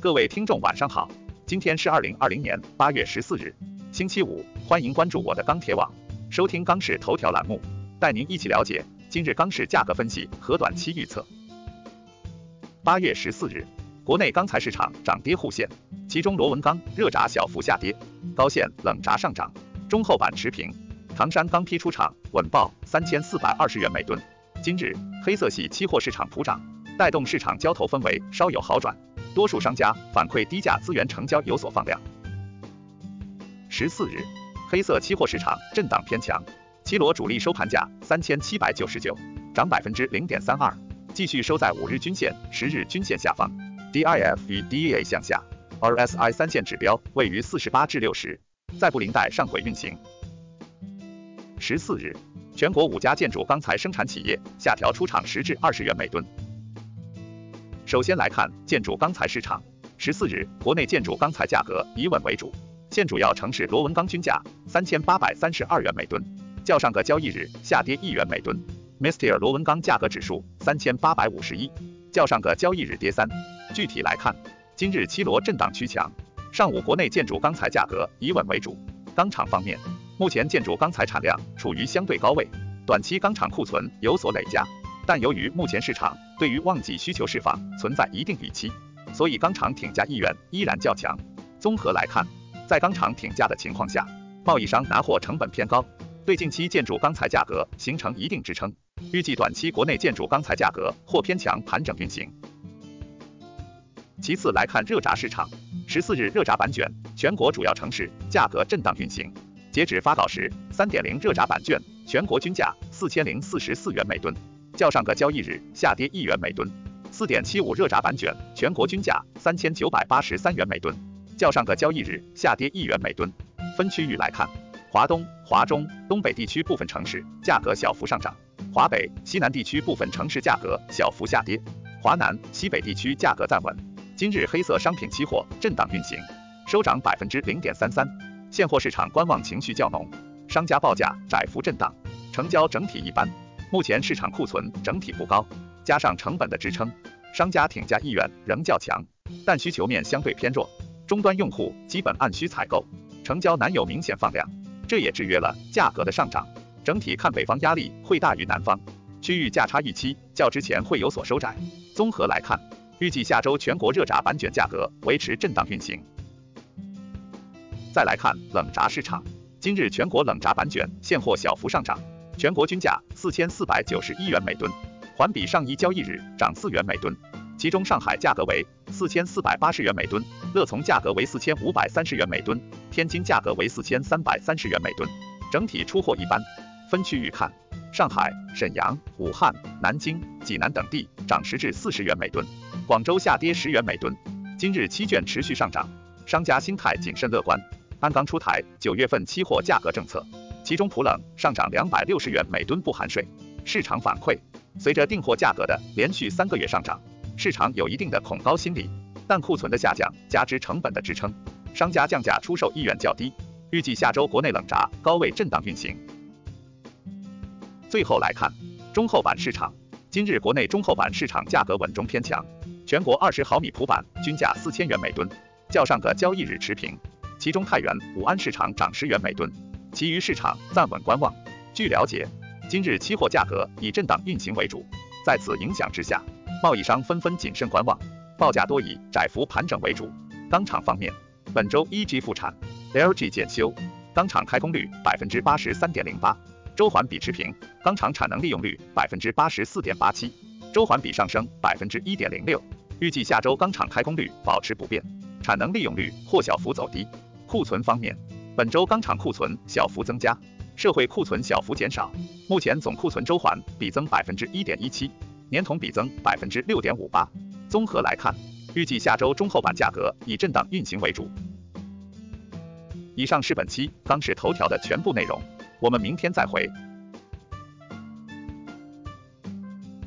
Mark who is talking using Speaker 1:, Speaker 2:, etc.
Speaker 1: 各位听众晚上好，今天是二零二零年八月十四日，星期五，欢迎关注我的钢铁网，收听钢市头条栏目，带您一起了解今日钢市价格分析和短期预测。八月十四日，国内钢材市场涨跌互现，其中螺纹钢热轧小幅下跌，高线冷轧上涨，中厚板持平。唐山钢坯出厂稳报三千四百二十元每吨。今日黑色系期货市场普涨，带动市场交投氛围稍有好转。多数商家反馈低价资源成交有所放量。十四日，黑色期货市场震荡偏强，期螺主力收盘价三千七百九十九，涨百分之零点三二，继续收在五日均线、十日均线下方。DIF 与 DEA 向下，RSI 三线指标位于四十八至六十，在布林带上轨运行。十四日，全国五家建筑钢材生产企业下调出厂十至二十元每吨。首先来看建筑钢材市场，十四日国内建筑钢材价格以稳为主，现主要城市螺纹钢均价三千八百三十二元每吨，较上个交易日下跌一元每吨。m i s t e r 螺纹钢价格指数三千八百五十一，较上个交易日跌三。具体来看，今日期螺震荡趋强，上午国内建筑钢材价格以稳为主。钢厂方面，目前建筑钢材产量处于相对高位，短期钢厂库存有所累加。但由于目前市场对于旺季需求释放存在一定预期，所以钢厂挺价意愿依然较强。综合来看，在钢厂挺价的情况下，贸易商拿货成本偏高，对近期建筑钢材价格形成一定支撑。预计短期国内建筑钢材价格或偏强盘整运行。其次来看热轧市场，十四日热轧板卷全国主要城市价格震荡运行，截止发稿时，三点零热轧板卷全国均价四千零四十四元每吨。较上个交易日下跌一元每吨，四点七五热轧板卷全国均价三千九百八十三元每吨，较上个交易日下跌一元每吨。分区域来看，华东、华中、东北地区部分城市价格小幅上涨，华北、西南地区部分城市价格小幅下跌，华南、西北地区价格暂稳。今日黑色商品期货震荡运行，收涨百分之零点三三，现货市场观望情绪较浓，商家报价窄幅震荡，成交整体一般。目前市场库存整体不高，加上成本的支撑，商家挺价意愿仍较强，但需求面相对偏弱，终端用户基本按需采购，成交难有明显放量，这也制约了价格的上涨。整体看北方压力会大于南方，区域价差预期较之前会有所收窄。综合来看，预计下周全国热轧板卷价格维持震荡运行。再来看冷轧市场，今日全国冷轧板卷现货小幅上涨。全国均价四千四百九十一元每吨，环比上一交易日涨四元每吨。其中上海价格为四千四百八十元每吨，乐从价格为四千五百三十元每吨，天津价格为四千三百三十元每吨。整体出货一般。分区域看，上海、沈阳、武汉、南京、济南等地涨十至四十元每吨，广州下跌十元每吨。今日期券持续上涨，商家心态谨慎乐观。鞍钢出台九月份期货价格政策。其中普冷上涨两百六十元每吨不含税，市场反馈，随着订货价格的连续三个月上涨，市场有一定的恐高心理，但库存的下降加之成本的支撑，商家降价出售意愿较低，预计下周国内冷轧高位震荡运行。最后来看中厚板市场，今日国内中厚板市场价格稳中偏强，全国二十毫米普板均价四千元每吨，较上个交易日持平，其中太原、武安市场涨十元每吨。其余市场暂稳观望。据了解，今日期货价格以震荡运行为主，在此影响之下，贸易商纷纷谨慎观望，报价多以窄幅盘整为主。钢厂方面，本周一 G 复产，LG 检修，钢厂开工率百分之八十三点零八，周环比持平。钢厂产能利用率百分之八十四点八七，周环比上升百分之一点零六。预计下周钢厂开工率保持不变，产能利用率或小幅走低。库存方面。本周钢厂库存小幅增加，社会库存小幅减少，目前总库存周环比增百分之一点一七，年同比增百分之六点五八。综合来看，预计下周中厚板价格以震荡运行为主。以上是本期钢市头条的全部内容，我们明天再会。